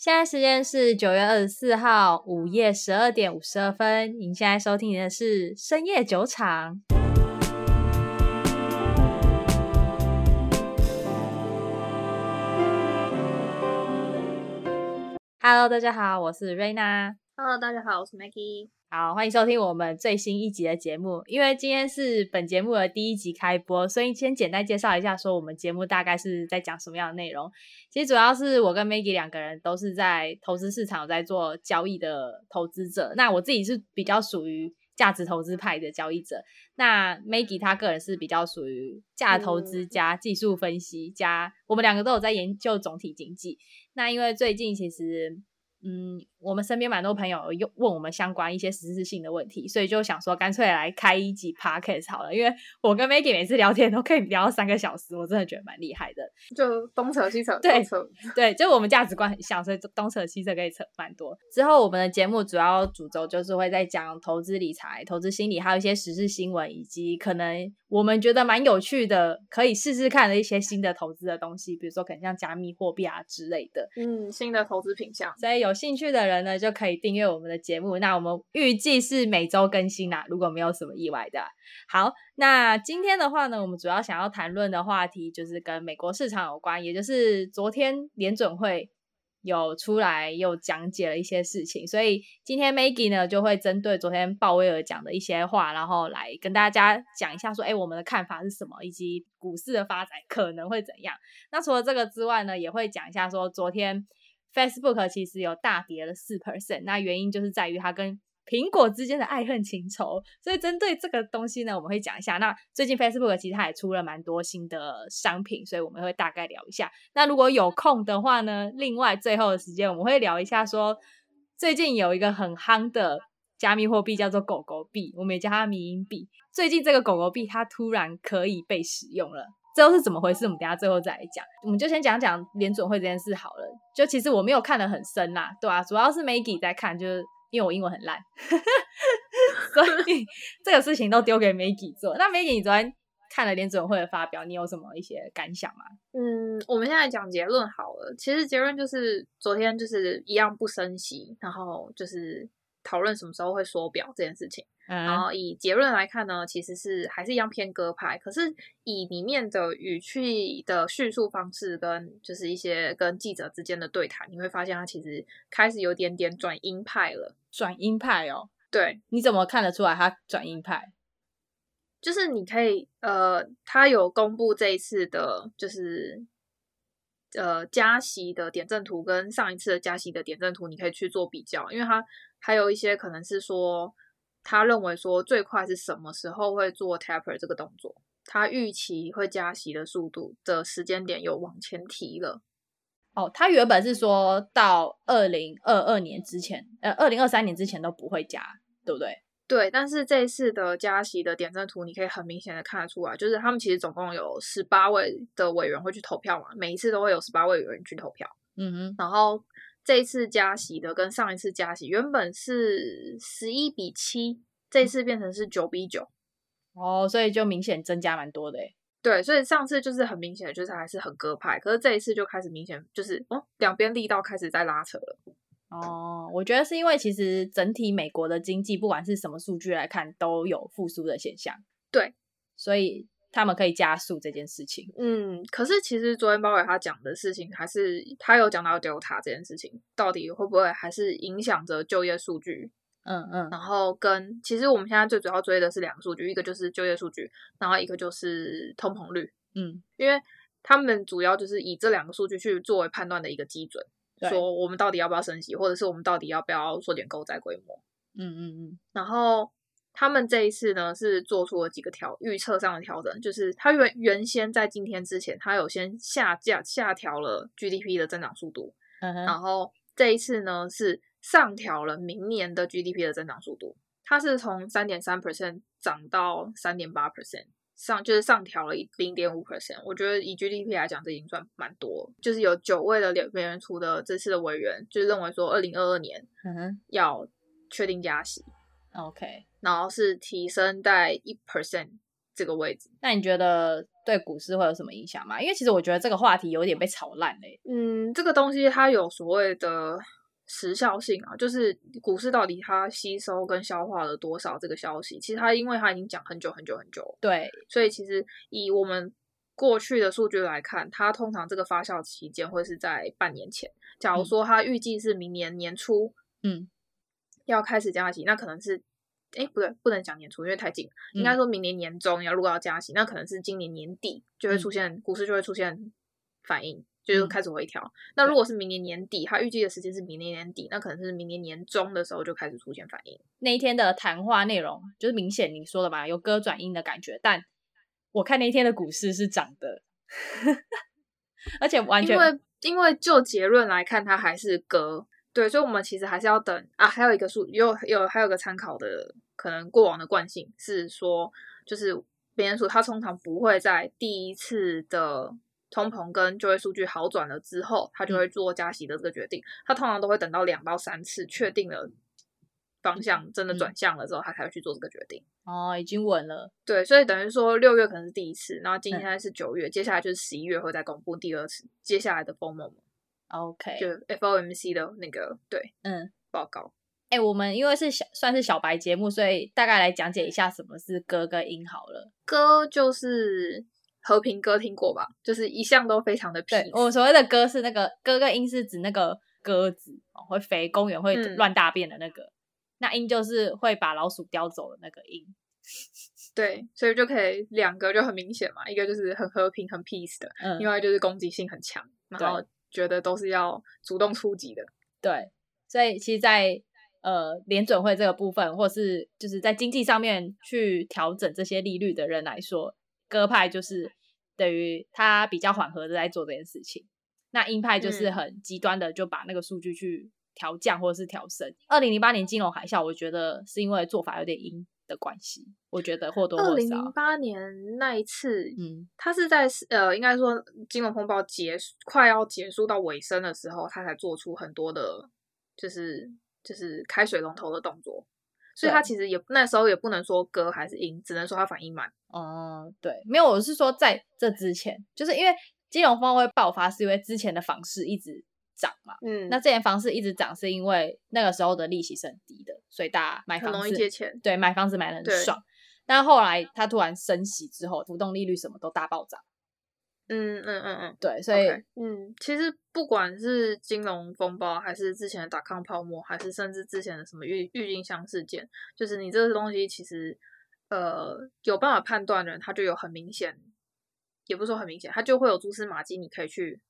现在时间是九月二十四号午夜十二点五十二分。您现在收听的是深夜酒场。Hello，大家好，我是瑞娜。Hello，大家好，我是 Maggie。好，欢迎收听我们最新一集的节目。因为今天是本节目的第一集开播，所以先简单介绍一下，说我们节目大概是在讲什么样的内容。其实主要是我跟 Maggie 两个人都是在投资市场在做交易的投资者。那我自己是比较属于价值投资派的交易者，那 Maggie 她个人是比较属于价值投资加技术分析加，我们两个都有在研究总体经济。那因为最近其实。嗯，我们身边蛮多朋友又问我们相关一些实质性的问题，所以就想说干脆来开一集 podcast 好了。因为我跟 Maggie 每次聊天都可以聊到三个小时，我真的觉得蛮厉害的。就东扯西扯，对对，就我们价值观很像，所以东扯西扯可以扯蛮多。之后我们的节目主要主轴就是会在讲投资理财、投资心理，还有一些时事新闻，以及可能我们觉得蛮有趣的，可以试试看的一些新的投资的东西，比如说可能像加密货币啊之类的。嗯，新的投资品项，所以有。有兴趣的人呢，就可以订阅我们的节目。那我们预计是每周更新啦，如果没有什么意外的。好，那今天的话呢，我们主要想要谈论的话题就是跟美国市场有关，也就是昨天联准会有出来又讲解了一些事情，所以今天 Maggie 呢就会针对昨天鲍威尔讲的一些话，然后来跟大家讲一下说，哎，我们的看法是什么，以及股市的发展可能会怎样。那除了这个之外呢，也会讲一下说昨天。Facebook 其实有大跌了四 percent，那原因就是在于它跟苹果之间的爱恨情仇。所以针对这个东西呢，我们会讲一下。那最近 Facebook 其实它也出了蛮多新的商品，所以我们会大概聊一下。那如果有空的话呢，另外最后的时间我们会聊一下说，最近有一个很夯的加密货币叫做狗狗币，我们也叫它迷因币。最近这个狗狗币它突然可以被使用了。这都是怎么回事？我们等下最后再来讲。我们就先讲讲联准会这件事好了。就其实我没有看得很深啦，对啊，主要是 Maggie 在看，就是因为我英文很烂，所以 这个事情都丢给 Maggie 做。那 Maggie，你昨天看了联准会的发表，你有什么一些感想吗？嗯，我们现在讲结论好了。其实结论就是昨天就是一样不升息，然后就是讨论什么时候会缩表这件事情。然后以结论来看呢，其实是还是一样偏鸽派。可是以里面的语气的叙述方式跟就是一些跟记者之间的对谈，你会发现他其实开始有点点转鹰派了。转鹰派哦，对，你怎么看得出来他转鹰派？就是你可以呃，他有公布这一次的，就是呃加息的点阵图跟上一次的加息的点阵图，你可以去做比较，因为他还有一些可能是说。他认为说最快是什么时候会做 taper 这个动作？他预期会加息的速度的时间点有往前提了。哦，他原本是说到二零二二年之前，呃，二零二三年之前都不会加，对不对？对，但是这一次的加息的点阵图，你可以很明显的看得出来，就是他们其实总共有十八位的委员会去投票嘛，每一次都会有十八位委员去投票。嗯哼，然后。这一次加息的跟上一次加息原本是十一比七，这一次变成是九比九，哦，所以就明显增加蛮多的。对，所以上次就是很明显，就是还是很鸽派，可是这一次就开始明显就是哦，两边力道开始在拉扯了。哦，我觉得是因为其实整体美国的经济不管是什么数据来看都有复苏的现象，对，所以。他们可以加速这件事情。嗯，可是其实昨天鲍威尔他讲的事情，还是他有讲到 Delta 这件事情，到底会不会还是影响着就业数据？嗯嗯。然后跟其实我们现在最主要追的是两个数据，一个就是就业数据，然后一个就是通膨率。嗯，因为他们主要就是以这两个数据去作为判断的一个基准，说我们到底要不要升息，或者是我们到底要不要缩减购债规模。嗯嗯嗯。然后。他们这一次呢是做出了几个调预测上的调整，就是他原原先在今天之前，他有先下降下调了 GDP 的增长速度，嗯，然后这一次呢是上调了明年的 GDP 的增长速度，它是从三点三 percent 涨到三点八 percent，上就是上调了零点五 percent。我觉得以 GDP 来讲，这已经算蛮多，就是有九位的联美联储的这次的委员就认为说，二零二二年要确定加息。OK，然后是提升在一 percent 这个位置。那你觉得对股市会有什么影响吗？因为其实我觉得这个话题有点被炒烂嘞。嗯，这个东西它有所谓的时效性啊，就是股市到底它吸收跟消化了多少这个消息，其实它因为它已经讲很久很久很久，对，所以其实以我们过去的数据来看，它通常这个发酵期间会是在半年前。假如说它预计是明年年初，嗯，要开始加息，那可能是。哎，不对，不能讲年初，因为太近。应该说明年年中要如果要加息，嗯、那可能是今年年底就会出现、嗯、股市就会出现反应，就是开始回调。嗯、那如果是明年年底，他预计的时间是明年年底，那可能是明年年中的时候就开始出现反应。那一天的谈话内容就是明显你说的嘛，有歌转音的感觉。但我看那一天的股市是涨的，而且完全因为因为就结论来看，它还是鸽。对，所以，我们其实还是要等啊。还有一个数，有有还有个参考的可能过往的惯性是说，就是美联储它通常不会在第一次的通膨跟就业数据好转了之后，它就会做加息的这个决定。它通常都会等到两到三次确定了方向，真的转向了之后，他才会去做这个决定。哦，已经稳了。对，所以等于说六月可能是第一次，然后今天是九月，嗯、接下来就是十一月会再公布第二次接下来的 FOMO。OK，就 FOMC 的那个对，嗯，报告。哎、欸，我们因为是小算是小白节目，所以大概来讲解一下什么是鸽跟音好了。歌就是和平歌，听过吧？就是一向都非常的 peace。我所谓的歌是那个鸽跟音是指那个鸽子哦，会飞，公园会乱大便的那个。嗯、那音就是会把老鼠叼走的那个音。对，所以就可以两个就很明显嘛，一个就是很和平很 peace 的，嗯、另外就是攻击性很强，然后。觉得都是要主动出击的，对，所以其实在，在呃联准会这个部分，或是就是在经济上面去调整这些利率的人来说，鸽派就是等于他比较缓和的在做这件事情，那鹰派就是很极端的就把那个数据去调降或者是调升。二零零八年金融海啸，我觉得是因为做法有点鹰。的关系，我觉得或多或少。二零零八年那一次，嗯，他是在呃，应该说金融风暴结束快要结束到尾声的时候，他才做出很多的，就是就是开水龙头的动作。所以他其实也那时候也不能说鸽还是鹰，只能说他反应慢。哦、嗯，对，没有，我是说在这之前，就是因为金融风暴会爆发，是因为之前的房市一直。涨嘛，嗯，那这间房子一直涨，是因为那个时候的利息是很低的，所以大家买房子很容易借钱，对，买房子买的很爽。但后来它突然升息之后，浮动利率什么都大暴涨。嗯嗯嗯嗯，对，所以 okay, 嗯，其实不管是金融风暴，还是之前的打康泡沫，还是甚至之前的什么郁郁金香事件，就是你这个东西其实呃有办法判断的人，他就有很明显，也不是说很明显，他就会有蛛丝马迹，你可以去。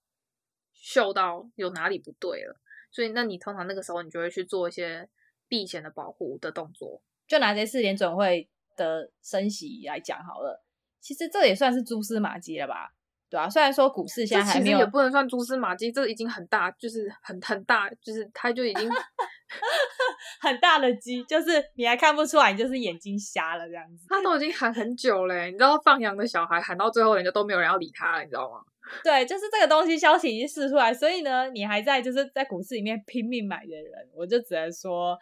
嗅到有哪里不对了，所以那你通常那个时候你就会去做一些避险的保护的动作。就拿这四点准会的升息来讲好了，其实这也算是蛛丝马迹了吧？对啊，虽然说股市现在还没有，也不能算蛛丝马迹，这已经很大，就是很很大，就是它就已经 很大的鸡，就是你还看不出来，你就是眼睛瞎了这样子。他都已经喊很久了，你知道放羊的小孩喊到最后，人家都没有人要理他了，你知道吗？对，就是这个东西消息已经试出来，所以呢，你还在就是在股市里面拼命买的人，我就只能说，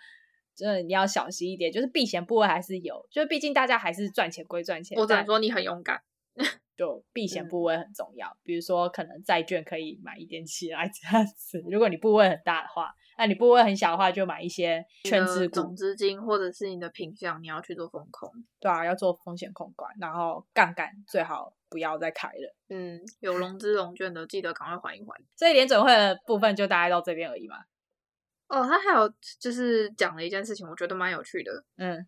真的你要小心一点，就是避险部位还是有，就是毕竟大家还是赚钱归赚钱。我只能说你很勇敢，就避险部位很重要，嗯、比如说可能债券可以买一点起来这样子，如果你部位很大的话。那你部位很小的话，就买一些全值股、总资金，或者是你的品相，你要去做风控。对啊，要做风险控管，然后杠杆最好不要再开了。嗯，有融资融券的，记得赶快还一还。所以联准会的部分就大概到这边而已嘛。哦，他还有就是讲了一件事情，我觉得蛮有趣的。嗯，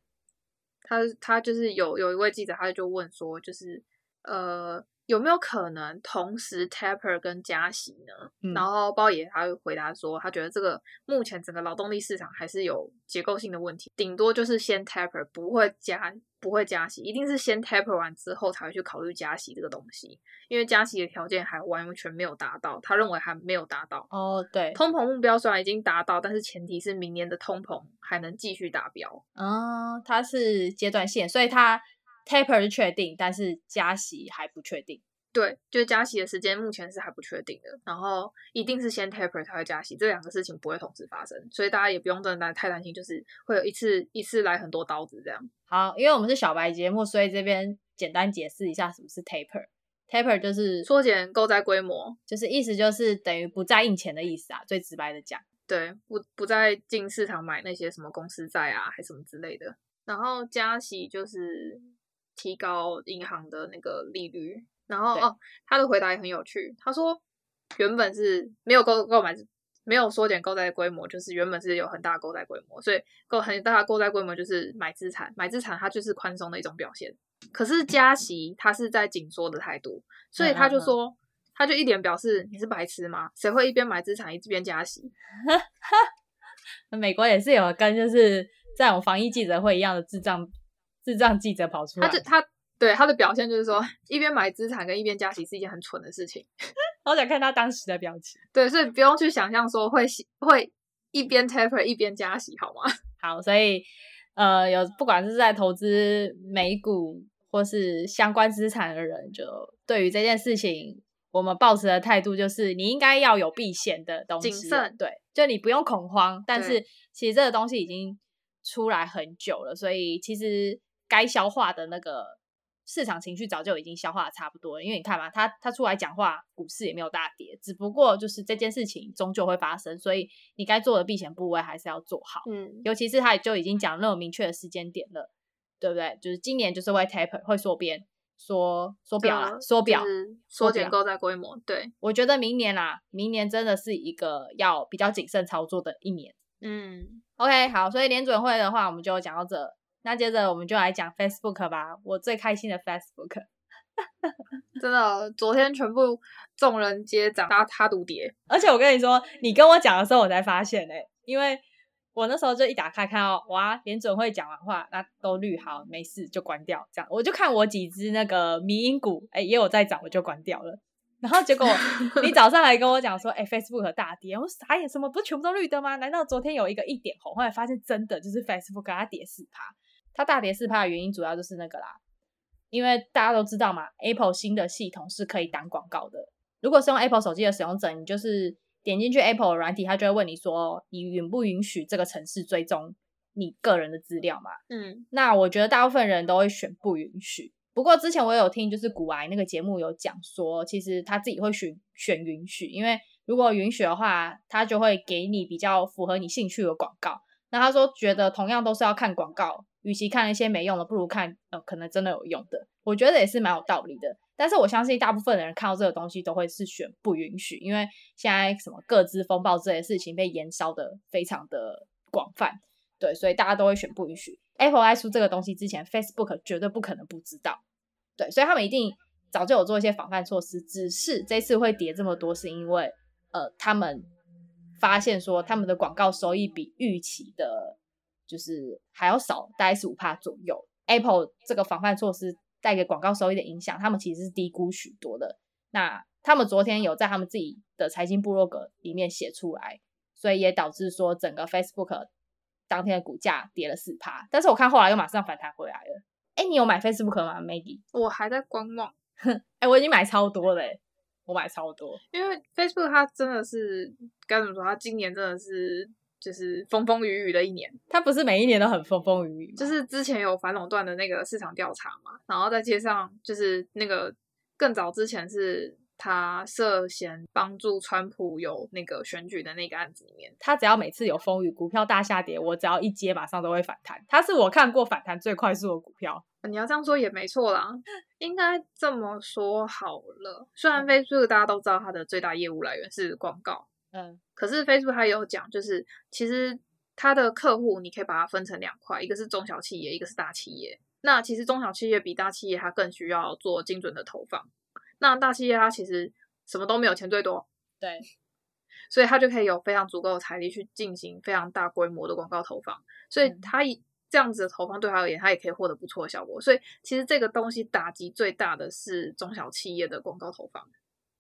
他他就是有有一位记者，他就问说，就是呃。有没有可能同时 taper 跟加息呢？嗯、然后鲍爷他会回答说，他觉得这个目前整个劳动力市场还是有结构性的问题，顶多就是先 taper，不会加，不会加息，一定是先 taper 完之后才会去考虑加息这个东西，因为加息的条件还完全没有达到，他认为还没有达到。哦，对，通膨目标虽然已经达到，但是前提是明年的通膨还能继续达标。哦，它是阶段性，所以它。Taper 是确定，但是加息还不确定。对，就是加息的时间目前是还不确定的。然后一定是先 Taper 才会加息，这两个事情不会同时发生，所以大家也不用真的太担心，就是会有一次一次来很多刀子这样。好，因为我们是小白节目，所以这边简单解释一下什么是 Taper。taper 就是缩减购债规模，就是意思就是等于不再印钱的意思啊，最直白的讲。对，不不再进市场买那些什么公司债啊，还什么之类的。然后加息就是提高银行的那个利率。然后哦，他的回答也很有趣，他说原本是没有购购买，没有缩减购债规模，就是原本是有很大的购债规模，所以购很大的购债规模就是买资产，买资产它就是宽松的一种表现。可是加息，它是在紧缩的态度，所以他就说，嗯嗯嗯他就一脸表示你是白痴吗？谁会一边买资产一边加息？美国也是有跟就是在我们防疫记者会一样的智障智障记者跑出来，他就他对他的表现就是说，一边买资产跟一边加息是一件很蠢的事情。好想看他当时的表情。对，所以不用去想象说会会一边 taper 一边加息，好吗？好，所以。呃，有不管是在投资美股或是相关资产的人，就对于这件事情，我们抱持的态度就是，你应该要有避险的东西，谨慎，对，就你不用恐慌，但是其实这个东西已经出来很久了，所以其实该消化的那个。市场情绪早就已经消化的差不多了，因为你看嘛，他他出来讲话，股市也没有大跌，只不过就是这件事情终究会发生，所以你该做的避险部位还是要做好。嗯，尤其是他也就已经讲那么明确的时间点了，对不对？就是今年就是会 taper，会缩边，缩缩表啦，缩表，缩减购债规模。对，我觉得明年啦，明年真的是一个要比较谨慎操作的一年。嗯，OK，好，所以联准会的话，我们就讲到这。那接着我们就来讲 Facebook 吧，我最开心的 Facebook，真的，昨天全部众人皆涨，他他独跌。而且我跟你说，你跟我讲的时候，我才发现诶、欸，因为我那时候就一打开看到，哇，联准会讲完话，那都绿，好，没事就关掉，这样我就看我几只那个迷因股，哎、欸，也有在涨，我就关掉了。然后结果 你早上还跟我讲说，哎、欸、，Facebook 大跌，我傻眼，什么不是全部都绿的吗？难道昨天有一个一点红，后来发现真的就是 Facebook 它跌四趴。它大跌四趴的原因主要就是那个啦，因为大家都知道嘛，Apple 新的系统是可以挡广告的。如果是用 Apple 手机的使用者，你就是点进去 Apple 软体，它就会问你说，你允不允许这个城市追踪你个人的资料嘛？嗯，那我觉得大部分人都会选不允许。不过之前我有听，就是古癌那个节目有讲说，其实他自己会选选允许，因为如果允许的话，他就会给你比较符合你兴趣的广告。那他说觉得同样都是要看广告。与其看一些没用的，不如看呃可能真的有用的。我觉得也是蛮有道理的。但是我相信大部分的人看到这个东西都会是选不允许，因为现在什么各资风暴这些事情被延烧的非常的广泛，对，所以大家都会选不允许。Apple 在出这个东西之前，Facebook 绝对不可能不知道，对，所以他们一定早就有做一些防范措施。只是这次会跌这么多，是因为呃他们发现说他们的广告收益比预期的。就是还要少，大概十五帕左右。Apple 这个防范措施带给广告收益的影响，他们其实是低估许多的。那他们昨天有在他们自己的财经部落格里面写出来，所以也导致说整个 Facebook 当天的股价跌了四趴。但是我看后来又马上反弹回来了。哎，你有买 Facebook 吗，Maggie？我还在观望。哎，我已经买超多了，我买超多，因为 Facebook 它真的是该怎么说？它今年真的是。就是风风雨雨的一年，它不是每一年都很风风雨雨。就是之前有反垄断的那个市场调查嘛，然后再接上就是那个更早之前是他涉嫌帮助川普有那个选举的那个案子里面，他只要每次有风雨，股票大下跌，我只要一接，马上都会反弹。他是我看过反弹最快速的股票。你要这样说也没错啦，应该这么说好了。虽然 Facebook 大家都知道它的最大业务来源是广告。嗯，可是 Facebook 它有讲，就是其实它的客户你可以把它分成两块，一个是中小企业，一个是大企业。那其实中小企业比大企业它更需要做精准的投放。那大企业它其实什么都没有，钱最多，对，所以它就可以有非常足够的财力去进行非常大规模的广告投放。所以它这样子的投放对它而言，它也可以获得不错的效果。所以其实这个东西打击最大的是中小企业的广告投放。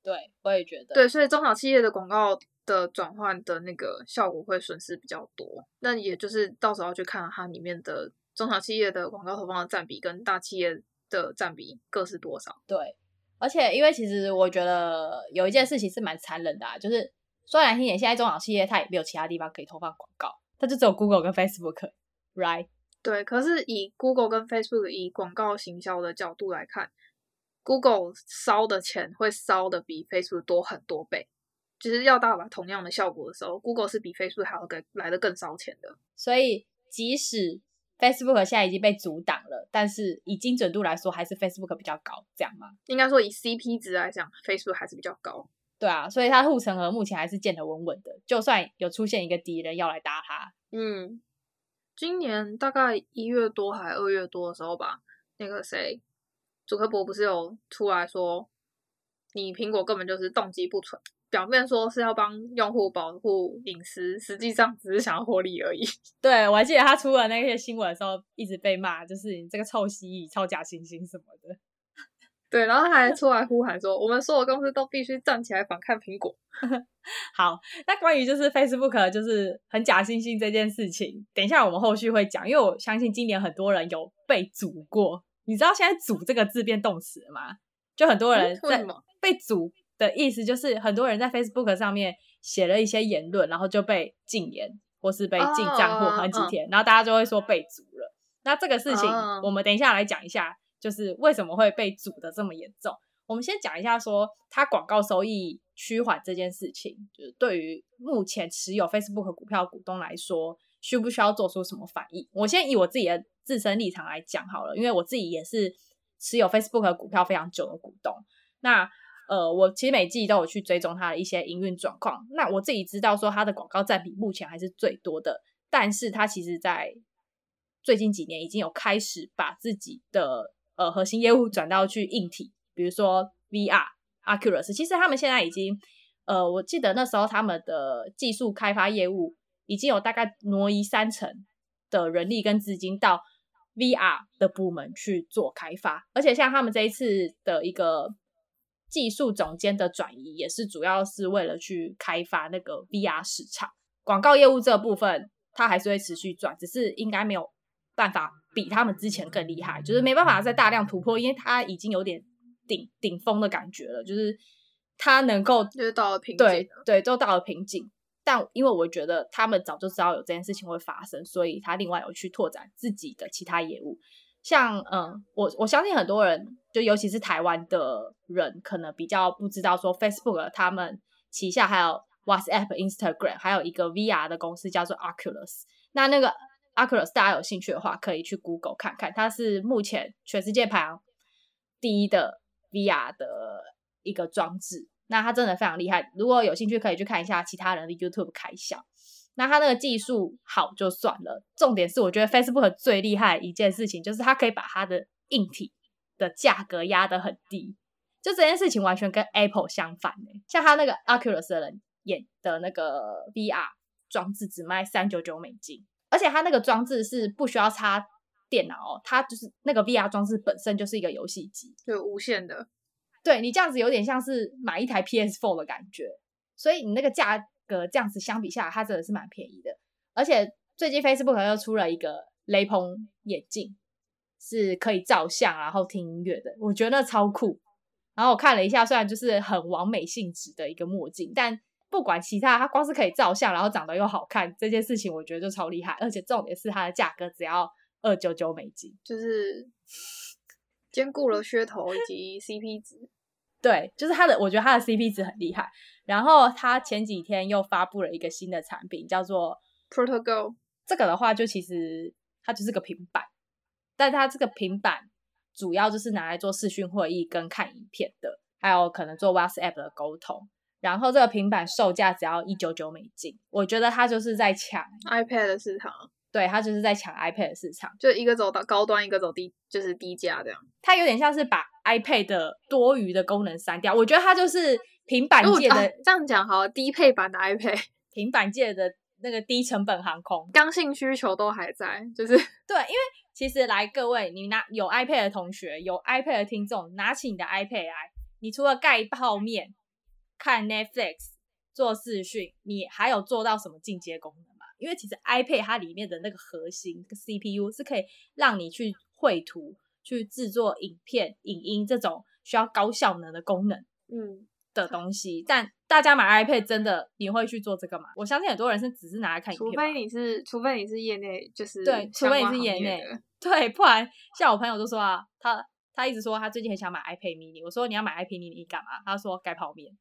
对，我也觉得。对，所以中小企业的广告。的转换的那个效果会损失比较多，那也就是到时候去看它里面的中小企业的广告投放的占比跟大企业的占比各是多少。对，而且因为其实我觉得有一件事情是蛮残忍的啊，就是说难听点，现在中小企业它也没有其他地方可以投放广告，它就只有 Google 跟 Facebook，right？对，可是以 Google 跟 Facebook 以广告行销的角度来看 Google 烧的钱会烧的比 Facebook 多很多倍，就是要到达同样的效果的时候，Google 是比 Facebook 还要更来的更烧钱的。所以即使 Facebook 现在已经被阻挡了，但是以精准度来说，还是 Facebook 比较高，这样吗？应该说以 CP 值来讲，Facebook 还是比较高。对啊，所以它护城河目前还是建得稳稳的，就算有出现一个敌人要来打它，嗯，今年大概一月多还二月多的时候吧，那个谁。祖克伯不是有出来说，你苹果根本就是动机不纯，表面说是要帮用户保护隐私，实际上只是想要获利而已。对，我还记得他出了那些新闻的时候，一直被骂，就是你这个臭蜥蜴、超假惺惺什么的。对，然后他还出来呼喊说，我们所有公司都必须站起来反抗苹果。好，那关于就是 Facebook 就是很假惺惺这件事情，等一下我们后续会讲，因为我相信今年很多人有被阻过。你知道现在“阻”这个字变动词了吗？就很多人在被阻的意思，就是很多人在 Facebook 上面写了一些言论，然后就被禁言或是被禁账户好几天，然后大家就会说被阻了。那这个事情，我们等一下来讲一下，就是为什么会被阻的这么严重。我们先讲一下说，它广告收益趋缓这件事情，就是对于目前持有 Facebook 股票股东来说，需不需要做出什么反应？我先以我自己的。自身立场来讲好了，因为我自己也是持有 Facebook 的股票非常久的股东。那呃，我其实每季都有去追踪它的一些营运状况。那我自己知道说它的广告占比目前还是最多的，但是它其实在最近几年已经有开始把自己的呃核心业务转到去硬体，比如说 VR、Aculus。其实他们现在已经呃，我记得那时候他们的技术开发业务已经有大概挪移三成的人力跟资金到。VR 的部门去做开发，而且像他们这一次的一个技术总监的转移，也是主要是为了去开发那个 VR 市场。广告业务这部分，它还是会持续转，只是应该没有办法比他们之前更厉害，就是没办法再大量突破，因为它已经有点顶顶峰的感觉了，就是它能够就是到了瓶颈，对对，都到了瓶颈。但因为我觉得他们早就知道有这件事情会发生，所以他另外有去拓展自己的其他业务。像嗯，我我相信很多人，就尤其是台湾的人，可能比较不知道说 Facebook 他们旗下还有 WhatsApp、Instagram，还有一个 VR 的公司叫做 Oculus。那那个 Oculus 大家有兴趣的话，可以去 Google 看看，它是目前全世界排行第一的 VR 的一个装置。那他真的非常厉害，如果有兴趣可以去看一下其他人的 YouTube 开箱。那他那个技术好就算了，重点是我觉得 Facebook 最厉害一件事情就是他可以把它的硬体的价格压得很低，就这件事情完全跟 Apple 相反欸。像他那个 Oculus 的人演的那个 VR 装置只卖三九九美金，而且他那个装置是不需要插电脑哦，它就是那个 VR 装置本身就是一个游戏机，就无线的。对，你这样子有点像是买一台 PS4 的感觉，所以你那个价格这样子相比下来，它真的是蛮便宜的。而且最近 Facebook 又出了一个雷朋眼镜，是可以照相然后听音乐的，我觉得那超酷。然后我看了一下，虽然就是很完美性质的一个墨镜，但不管其他，它光是可以照相，然后长得又好看，这件事情我觉得就超厉害。而且重点是它的价格只要二九九美金，就是兼顾了噱头以及 CP 值。对，就是它的，我觉得它的 CP 值很厉害。然后它前几天又发布了一个新的产品，叫做 ProtoGo。这个的话，就其实它就是个平板，但它这个平板主要就是拿来做视讯会议跟看影片的，还有可能做 WhatsApp 的沟通。然后这个平板售价只要一九九美金，我觉得它就是在抢 iPad 的市场。对，它就是在抢 iPad 的市场，就一个走到高端，一个走低，就是低价这样。它有点像是把 iPad 的多余的功能删掉。我觉得它就是平板界的、啊、这样讲好，低配版的 iPad，平板界的那个低成本航空，刚性需求都还在，就是对。因为其实来各位，你拿有 iPad 的同学，有 iPad 的听众，拿起你的 iPad 来，你除了盖泡面、看 Netflix、做视讯，你还有做到什么进阶功能？因为其实 iPad 它里面的那个核心 CPU 是可以让你去绘图、去制作影片、影音这种需要高效能的功能，嗯的东西。嗯、但大家买 iPad 真的你会去做这个吗？我相信很多人是只是拿来看影片。除非你是，除非你是业内，就是对，除非你是业内，对，不然像我朋友都说啊，他他一直说他最近很想买 iPad mini，我说你要买 iPad mini 干嘛？他说改泡面。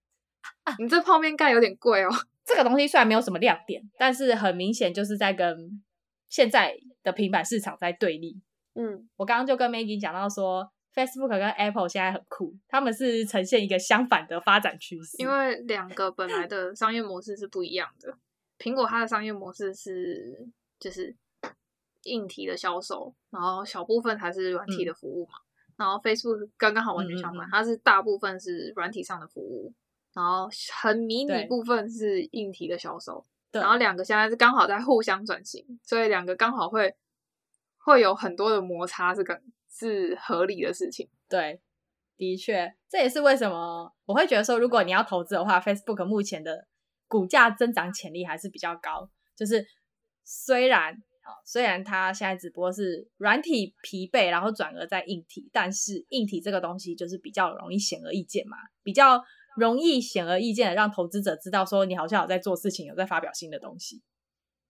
啊，你这泡面盖有点贵哦。这个东西虽然没有什么亮点，但是很明显就是在跟现在的平板市场在对立。嗯，我刚刚就跟 Maggie 讲到说，Facebook 跟 Apple 现在很酷，他们是呈现一个相反的发展趋势，因为两个本来的商业模式是不一样的。苹果它的商业模式是就是硬体的销售，然后小部分才是软体的服务嘛。嗯、然后 Facebook 刚刚好完全相反，嗯嗯嗯，它是大部分是软体上的服务，然后很迷你部分是硬体的销售。然后两个现在是刚好在互相转型，所以两个刚好会。会有很多的摩擦，是个是合理的事情。对，的确，这也是为什么我会觉得说，如果你要投资的话，Facebook 目前的股价增长潜力还是比较高。就是虽然啊，虽然它现在只不过是软体疲惫，然后转而在硬体，但是硬体这个东西就是比较容易显而易见嘛，比较容易显而易见的让投资者知道说你好像有在做事情，有在发表新的东西。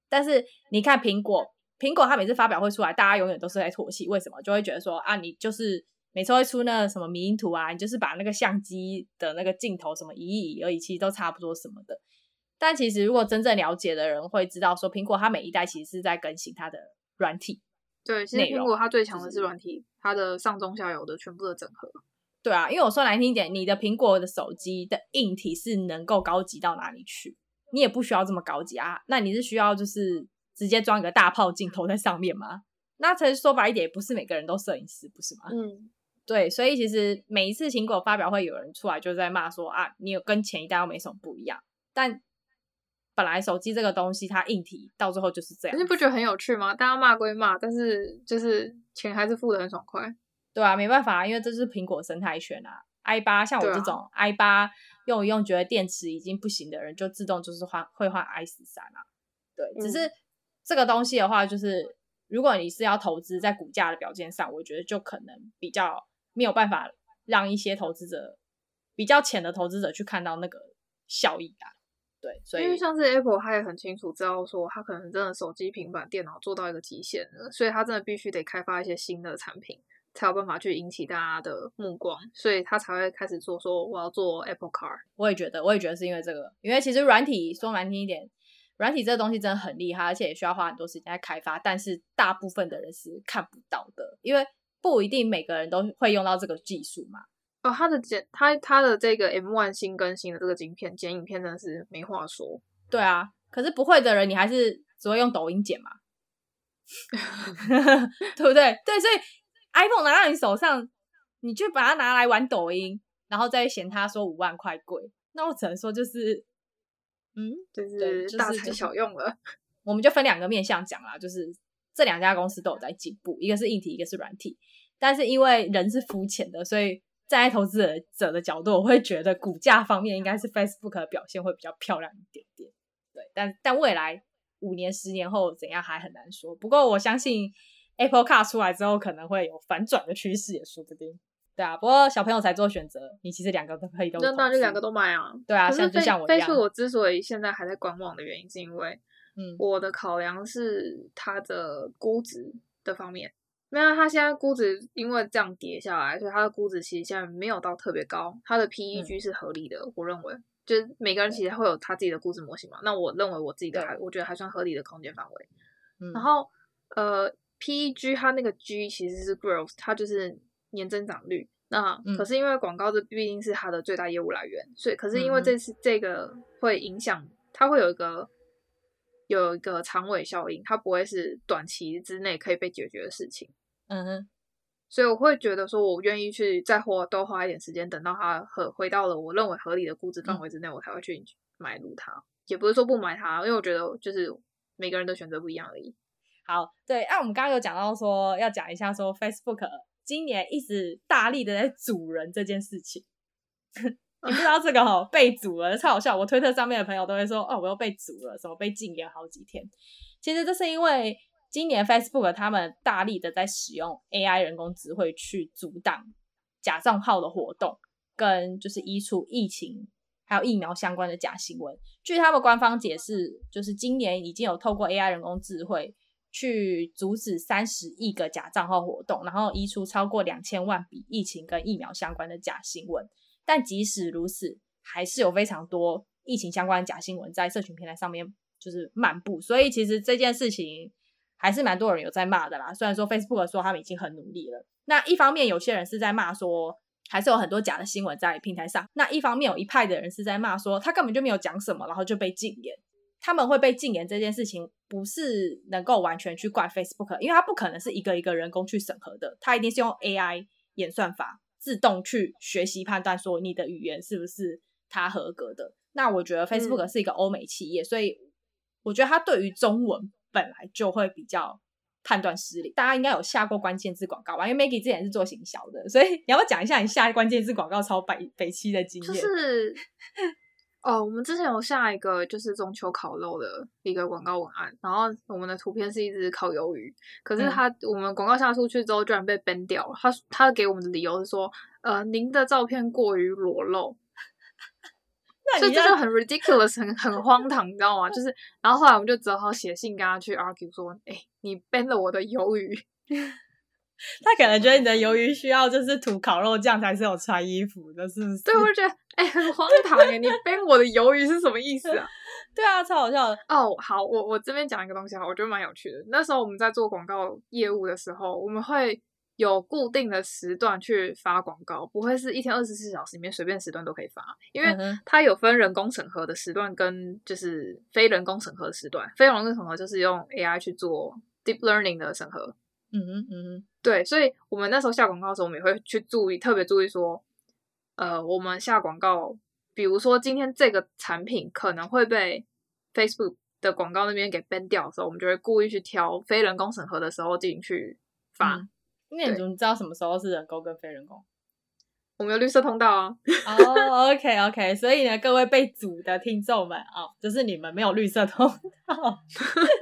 但是你看苹果。苹果它每次发表会出来，大家永远都是在唾弃，为什么？就会觉得说啊，你就是每次会出那个什么迷因图啊，你就是把那个相机的那个镜头什么移一移而已，其实都差不多什么的。但其实如果真正了解的人会知道，说苹果它每一代其实是在更新它的软体。对，其实苹果它最强的是软体，它的上中下游的全部的整合。对啊，因为我说难听一点，你的苹果的手机的硬体是能够高级到哪里去？你也不需要这么高级啊，那你是需要就是。直接装一个大炮镜头在上面吗？那其实说白一点，也不是每个人都摄影师，不是吗？嗯，对，所以其实每一次苹果发表会，有人出来就在骂说啊，你有跟前一代又没什么不一样。但本来手机这个东西，它硬体到最后就是这样。你不觉得很有趣吗？大家骂归骂，但是就是钱还是付的很爽快。对啊，没办法，因为这是苹果生态圈啊。i 八像我这种 i 八用一用觉得电池已经不行的人，就自动就是换会换 i 十三啊。对，只是。嗯这个东西的话，就是如果你是要投资在股价的表现上，我觉得就可能比较没有办法让一些投资者比较浅的投资者去看到那个效益啊。对，所以因为像是 Apple，他也很清楚知道说，他可能真的手机、平板、电脑做到一个极限了，所以他真的必须得开发一些新的产品，才有办法去引起大家的目光，所以他才会开始做说我要做 Apple Car。我也觉得，我也觉得是因为这个，因为其实软体说难听一点。软体这个东西真的很厉害，而且也需要花很多时间在开发，但是大部分的人是看不到的，因为不一定每个人都会用到这个技术嘛。哦，它的剪，它它的这个 M One 新更新的这个晶片剪影片真的是没话说。对啊，可是不会的人，你还是只会用抖音剪嘛，对不对？对，所以 iPhone 拿到你手上，你就把它拿来玩抖音，然后再嫌它说五万块贵，那我只能说就是。嗯，就是大材小用了。就是、我们就分两个面向讲啦，就是这两家公司都有在进步，一个是硬体，一个是软体。但是因为人是肤浅的，所以站在投资者的角度，我会觉得股价方面应该是 Facebook 的表现会比较漂亮一点点。对，但但未来五年、十年后怎样还很难说。不过我相信 Apple Car 出来之后，可能会有反转的趋势，也说不定。对啊，不过小朋友才做选择，你其实两个都可以都。那那就两个都买啊。对啊，像就像我一样。Facebook 我之所以现在还在观望的原因，是因为，嗯，我的考量是它的估值的方面。没有，它现在估值因为这样跌下来，所以它的估值其实现在没有到特别高。它的 PEG 是合理的，嗯、我认为，就是每个人其实会有他自己的估值模型嘛。那我认为我自己的还，我觉得还算合理的空间范围。嗯、然后，呃，PEG 它那个 G 其实是 growth，它就是。年增长率，那可是因为广告这毕竟是它的最大业务来源，嗯、所以可是因为这次这个会影响，它会有一个有一个长尾效应，它不会是短期之内可以被解决的事情。嗯哼，所以我会觉得说，我愿意去再花多花一点时间，等到它和回到了我认为合理的估值范围之内，嗯、我才会去买入它。也不是说不买它，因为我觉得就是每个人的选择不一样而已。好，对，那、我们刚刚有讲到说要讲一下说 Facebook。今年一直大力的在组人这件事情，你不知道这个哦，被组了超好笑。我推特上面的朋友都会说，哦，我又被组了，什么被禁言好几天。其实这是因为今年 Facebook 他们大力的在使用 AI 人工智慧去阻挡假账号的活动，跟就是移除疫情还有疫苗相关的假新闻。据他们官方解释，就是今年已经有透过 AI 人工智慧去阻止三十亿个假账号活动，然后移除超过两千万笔疫情跟疫苗相关的假新闻。但即使如此，还是有非常多疫情相关的假新闻在社群平台上面就是漫步。所以其实这件事情还是蛮多人有在骂的啦。虽然说 Facebook 说他们已经很努力了，那一方面有些人是在骂说还是有很多假的新闻在平台上，那一方面有一派的人是在骂说他根本就没有讲什么，然后就被禁言。他们会被禁言这件事情，不是能够完全去怪 Facebook，因为它不可能是一个一个人工去审核的，它一定是用 AI 演算法自动去学习判断说你的语言是不是它合格的。那我觉得 Facebook 是一个欧美企业，嗯、所以我觉得它对于中文本来就会比较判断失灵。大家应该有下过关键字广告吧？因为 Maggie 之前是做行销的，所以你要不要讲一下你下关键字广告超北北七的经验？就 是。哦，我们之前有下一个就是中秋烤肉的一个广告文案，然后我们的图片是一只烤鱿鱼，可是他、嗯、我们广告下出去之后，居然被 ban 掉了。他他给我们的理由是说，呃，您的照片过于裸露，那所以这就很 ridiculous，很很荒唐，你知道吗？就是，然后后来我们就只好写信跟他去 argue 说，哎、欸，你 ban 了我的鱿鱼。他可能觉得你的鱿鱼需要就是涂烤肉酱才是有穿衣服的，是不是？对，我就觉得哎、欸，很荒唐哎！你 ban 我的鱿鱼是什么意思啊？对啊，超好笑的哦。Oh, 好，我我这边讲一个东西哈，我觉得蛮有趣的。那时候我们在做广告业务的时候，我们会有固定的时段去发广告，不会是一天二十四小时里面随便时段都可以发，因为它有分人工审核的时段跟就是非人工审核的时段。非人工审核就是用 AI 去做 deep learning 的审核。嗯嗯嗯，对，所以我们那时候下广告的时候，我们也会去注意，特别注意说，呃，我们下广告，比如说今天这个产品可能会被 Facebook 的广告那边给 ban 掉的时候，我们就会故意去挑非人工审核的时候进去发。嗯，那你怎么知道什么时候是人工跟非人工？我们有绿色通道啊！哦，OK，OK，所以呢，各位被组的听众们啊，就是你们没有绿色通道，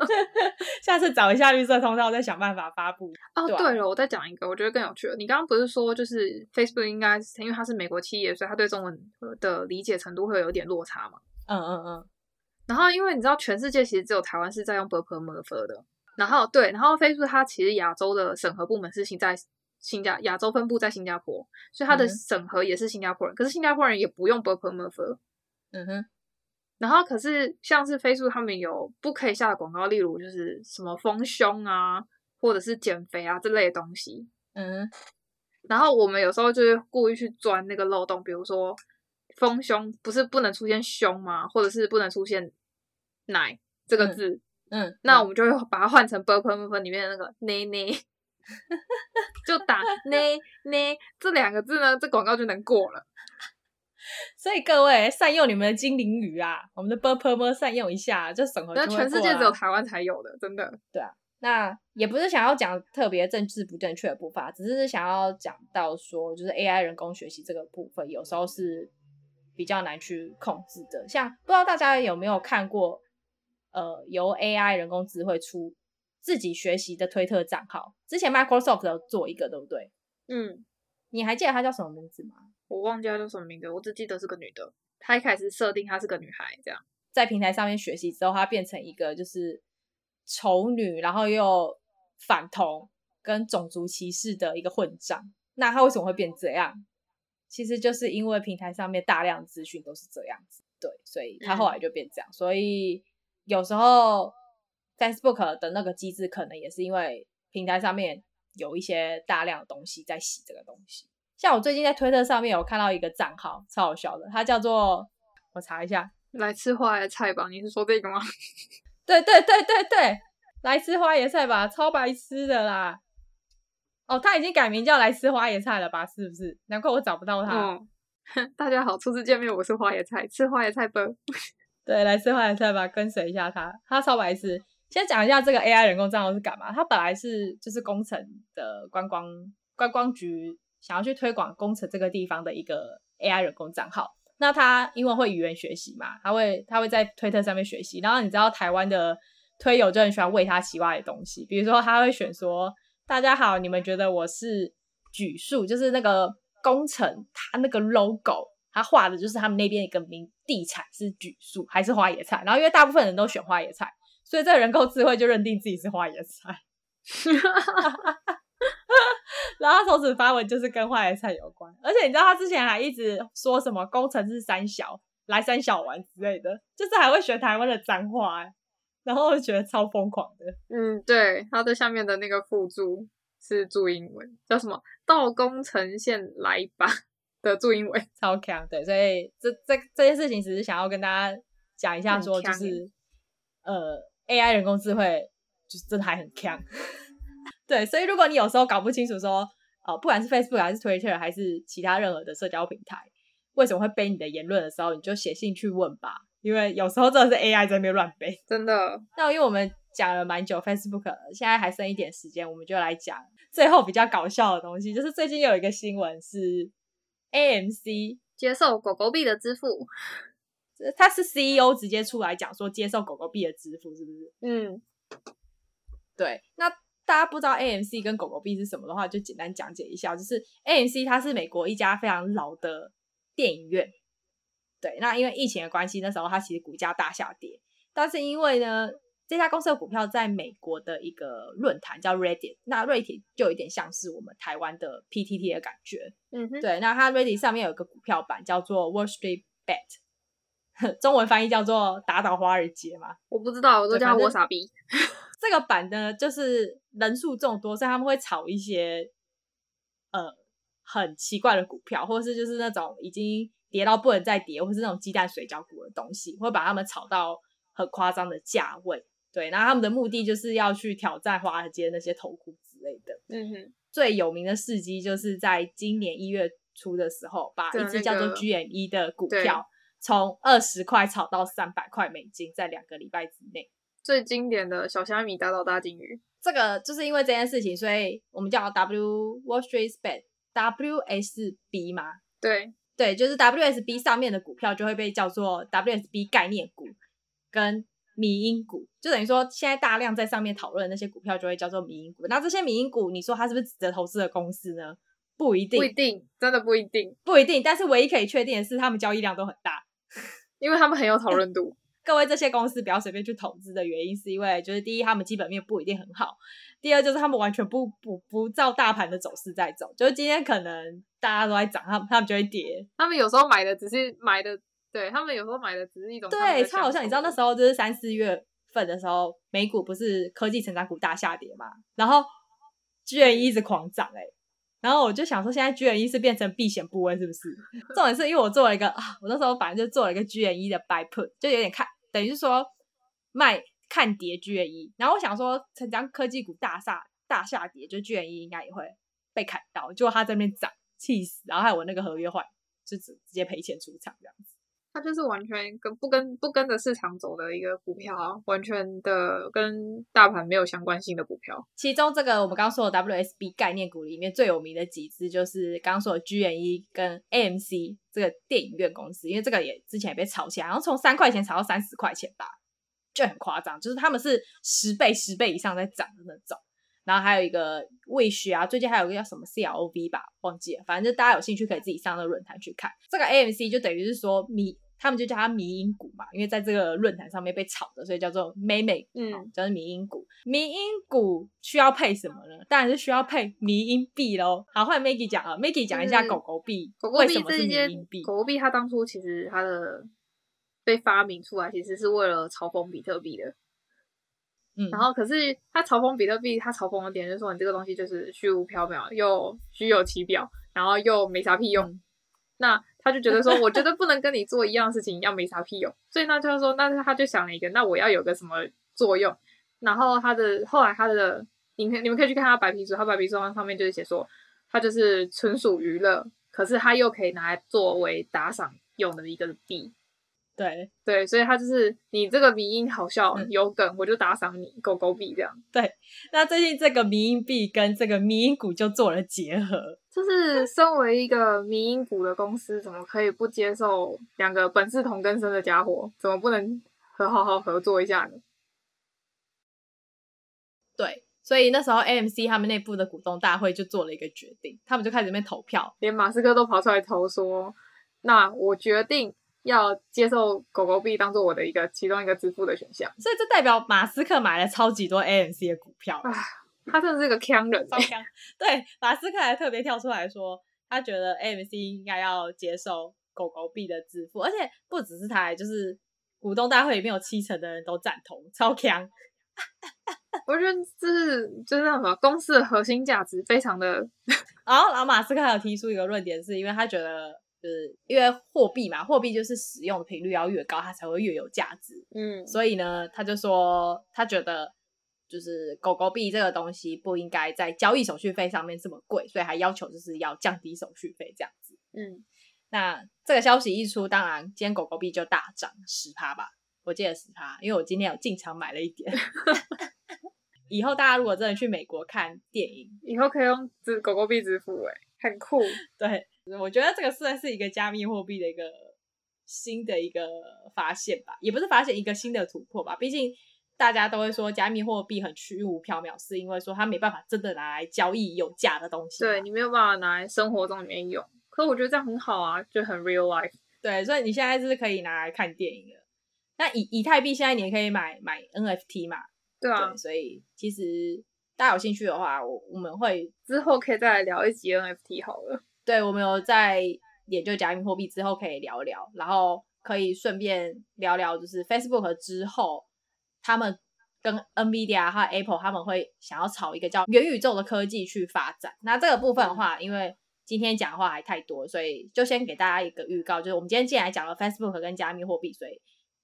下次找一下绿色通道，再想办法发布。哦，对了，我再讲一个，我觉得更有趣了。你刚刚不是说，就是 Facebook 应该是因为它是美国企业，所以它对中文的理解程度会有点落差嘛？嗯嗯嗯。然后，因为你知道，全世界其实只有台湾是在用 *Burplemurphy* 的。然后，对，然后 Facebook 它其实亚洲的审核部门是现在。新加亚洲分部在新加坡，所以他的审核也是新加坡人。嗯、可是新加坡人也不用 Burper Murphy，。嗯哼。然后，可是像是 Facebook 他们有不可以下的广告，例如就是什么丰胸啊，或者是减肥啊这类的东西。嗯。然后我们有时候就是故意去钻那个漏洞，比如说丰胸不是不能出现胸吗？或者是不能出现奶这个字。嗯。嗯，那我们就会把它换成 Burper Murphy 里面的那个内内。就打“呢呢”这两个字呢，这广告就能过了。所以各位善用你们的精灵语啊，我们的 purple 善用一下，就审核就、全世界只有台湾才有的，真的。对啊，那也不是想要讲特别政治不正确的步伐，只是想要讲到说，就是 AI 人工学习这个部分，有时候是比较难去控制的。像不知道大家有没有看过，呃，由 AI 人工智慧出自己学习的推特账号，之前 Microsoft 有做一个，对不对？嗯，你还记得她叫什么名字吗？我忘记她叫什么名字，我只记得是个女的。她一开始设定她是个女孩，这样在平台上面学习之后，她变成一个就是丑女，然后又反同跟种族歧视的一个混账。那她为什么会变这样？其实就是因为平台上面大量资讯都是这样子，对，所以她后来就变这样。嗯、所以有时候。Facebook 的那个机制可能也是因为平台上面有一些大量的东西在洗这个东西。像我最近在推特上面有看到一个账号，超好笑的，它叫做我查一下，来吃花椰菜吧？你是说这个吗？对对对对对，来吃花椰菜吧，超白痴的啦！哦，他已经改名叫来吃花椰菜了吧？是不是？难怪我找不到他。哦、大家好，初次见面，我是花椰菜，吃花椰菜吧。对，来吃花椰菜吧，跟随一下他，他超白痴。先讲一下这个 AI 人工账号是干嘛？它本来是就是工程的观光观光局想要去推广工程这个地方的一个 AI 人工账号。那它因为会语言学习嘛，它会它会在推特上面学习。然后你知道台湾的推友就很喜欢喂它奇怪的东西，比如说他会选说：“大家好，你们觉得我是櫸树？就是那个工程，它那个 logo，它画的就是他们那边一个名地产是櫸树还是花椰菜？然后因为大部分人都选花椰菜。所以这人工智慧就认定自己是花野菜。然后他从此发文就是跟花椰菜有关，而且你知道他之前还一直说什么工程是三小来三小玩之类的，就是还会学台湾的脏话，然后我就觉得超疯狂的。嗯，对，他的下面的那个附注是注英文，叫什么“到工程线来吧”的注英文，超强。对，所以这这这件事情只是想要跟大家讲一下，说就是呃，AI 人工智慧就是真的还很强。对，所以如果你有时候搞不清楚说，哦，不管是 Facebook 还是 Twitter 还是其他任何的社交平台，为什么会背你的言论的时候，你就写信去问吧，因为有时候真的是 AI 在那边乱背，真的。那因为我们讲了蛮久 Facebook，现在还剩一点时间，我们就来讲最后比较搞笑的东西，就是最近有一个新闻是 AMC 接受狗狗币的支付，他是 CEO 直接出来讲说接受狗狗币的支付，是不是？嗯，对，那。大家不知道 AMC 跟狗狗币是什么的话，就简单讲解一下。就是 AMC 它是美国一家非常老的电影院，对。那因为疫情的关系，那时候它其实股价大下跌。但是因为呢，这家公司的股票在美国的一个论坛叫 Reddit，那 Reddit 就有一点像是我们台湾的 PTT 的感觉。嗯哼，对。那它 Reddit 上面有一个股票版叫做 Wall Street Bet，中文翻译叫做打倒华尔街嘛？我不知道，我都叫我傻逼。这个版呢，就是人数众多，所以他们会炒一些呃很奇怪的股票，或者是就是那种已经跌到不能再跌，或是那种鸡蛋水饺股的东西，会把他们炒到很夸张的价位。对，然后他们的目的就是要去挑战华尔街那些头股之类的。嗯哼，最有名的事迹就是在今年一月初的时候，把一只叫做 GME 的股票从二十块炒到三百块美金，在两个礼拜之内。最经典的小虾米打倒大金鱼，这个就是因为这件事情，所以我们叫 W Wall Street Bet WSB 嘛。对对，就是 WSB 上面的股票就会被叫做 WSB 概念股跟迷因股，就等于说现在大量在上面讨论的那些股票就会叫做迷因股。那这些迷因股，你说它是不是值得投资的公司呢？不一定，不一定，真的不一定，不一定。但是唯一可以确定的是，他们交易量都很大，因为他们很有讨论度。各位，这些公司不要随便去投资的原因，是因为就是第一，他们基本面不一定很好；第二，就是他们完全不不不照大盘的走势在走。就是今天可能大家都在涨，他们他们就会跌。他们有时候买的只是买的，对他们有时候买的只是一种对，超好像你知道那时候就是三四月份的时候，美股不是科技成长股大下跌嘛，然后 GME 一直狂涨哎、欸。然后我就想说，现在 G N E 是变成避险部位是不是？重点是因为我做了一个啊，我那时候反正就做了一个 G N E 的 buy put，就有点看，等于是说卖看跌 G N E。然后我想说，成长科技股大厦大下跌，就 G N E 应该也会被砍到。结果它这边涨，气死！然后还有我那个合约换，就直直接赔钱出场这样子。它就是完全跟不跟不跟着市场走的一个股票啊，完全的跟大盘没有相关性的股票。其中这个我们刚说的 WSB 概念股里面最有名的几只，就是刚刚说的 GNE 跟 AMC 这个电影院公司，因为这个也之前也被炒起来，然后从三块钱炒到三十块钱吧，就很夸张，就是他们是十倍十倍以上在涨的那种。然后还有一个 Wish 啊，最近还有一个叫什么 CLV 吧，忘记了，反正就大家有兴趣可以自己上那个论坛去看。这个 AMC 就等于是说你。他们就叫它迷音股嘛，因为在这个论坛上面被炒的，所以叫做妹妹，嗯，叫做迷音股。迷音股需要配什么呢？当然是需要配迷音币喽。好，换 Maggie 讲啊，Maggie 讲一下狗狗币，狗狗币是迷音币？狗狗币它当初其实它的被发明出来，其实是为了嘲讽比特币的。嗯，然后可是它嘲讽比特币，它嘲讽的点就是说，你这个东西就是虚无缥缈，又虚有其表，然后又没啥屁用。嗯、那他就觉得说，我觉得不能跟你做一样事情，要没啥屁用。所以那就说，那他就想了一个，那我要有个什么作用？然后他的后来他的，你可你们可以去看他白皮书，他白皮书上面就是写说，他就是纯属娱乐，可是他又可以拿来作为打赏用的一个币。对对，所以他就是你这个迷音好笑、嗯、有梗，我就打赏你狗狗币这样。对，那最近这个迷音币跟这个迷音股就做了结合。就是身为一个迷音股的公司，怎么可以不接受两个本是同根生的家伙？怎么不能和好好合作一下呢？对，所以那时候 AMC 他们内部的股东大会就做了一个决定，他们就开始在那边投票，连马斯克都跑出来投说：“那我决定。”要接受狗狗币当做我的一个其中一个支付的选项。所以这代表马斯克买了超级多 AMC 的股票啊，他真的是个坑人。对，马斯克还特别跳出来说，他觉得 AMC 应该要接受狗狗币的支付，而且不只是他，就是股东大会里面有七成的人都赞同，超坑。我觉得这是就是什么公司的核心价值非常的，然后然后马斯克还有提出一个论点，是因为他觉得就是因为货币嘛，货币就是使用的频率要越高，它才会越有价值。嗯，所以呢，他就说他觉得就是狗狗币这个东西不应该在交易手续费上面这么贵，所以还要求就是要降低手续费这样子。嗯，那这个消息一出，当然今天狗狗币就大涨十趴吧。我记得十趴，因为我今天有进场买了一点。以后大家如果真的去美国看电影，以后可以用支狗狗币支付，哎，很酷。对，我觉得这个算是一个加密货币的一个新的一个发现吧，也不是发现一个新的突破吧。毕竟大家都会说加密货币很虚无缥缈，是因为说它没办法真的拿来交易有价的东西。对，你没有办法拿来生活中里面用，可我觉得这样很好啊，就很 real life。对，所以你现在是可以拿来看电影的。那以以太币现在你也可以买买 NFT 嘛？对啊对，所以其实大家有兴趣的话，我我们会之后可以再来聊一集 NFT 好了。对，我们有在研究加密货币之后可以聊聊，然后可以顺便聊聊，就是 Facebook 之后他们跟 NVIDIA 和 Apple 他们会想要炒一个叫元宇宙的科技去发展。那这个部分的话，因为今天讲的话还太多，所以就先给大家一个预告，就是我们今天既然讲了 Facebook 跟加密货币，所以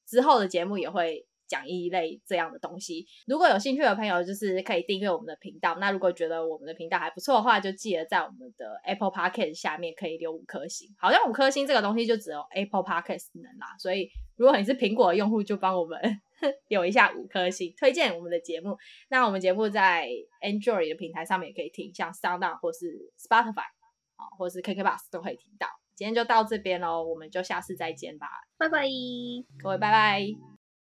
之后的节目也会讲一类这样的东西。如果有兴趣的朋友，就是可以订阅我们的频道。那如果觉得我们的频道还不错的话，就记得在我们的 Apple Podcast 下面可以留五颗星。好像五颗星这个东西就只有 Apple Podcast 能啦，所以如果你是苹果的用户，就帮我们 留一下五颗星，推荐我们的节目。那我们节目在 Android 的平台上面也可以听，像 SoundOn 或是 Spotify 啊，或是 KKBox 都可以听到。今天就到这边喽，我们就下次再见吧，拜拜，各位拜拜。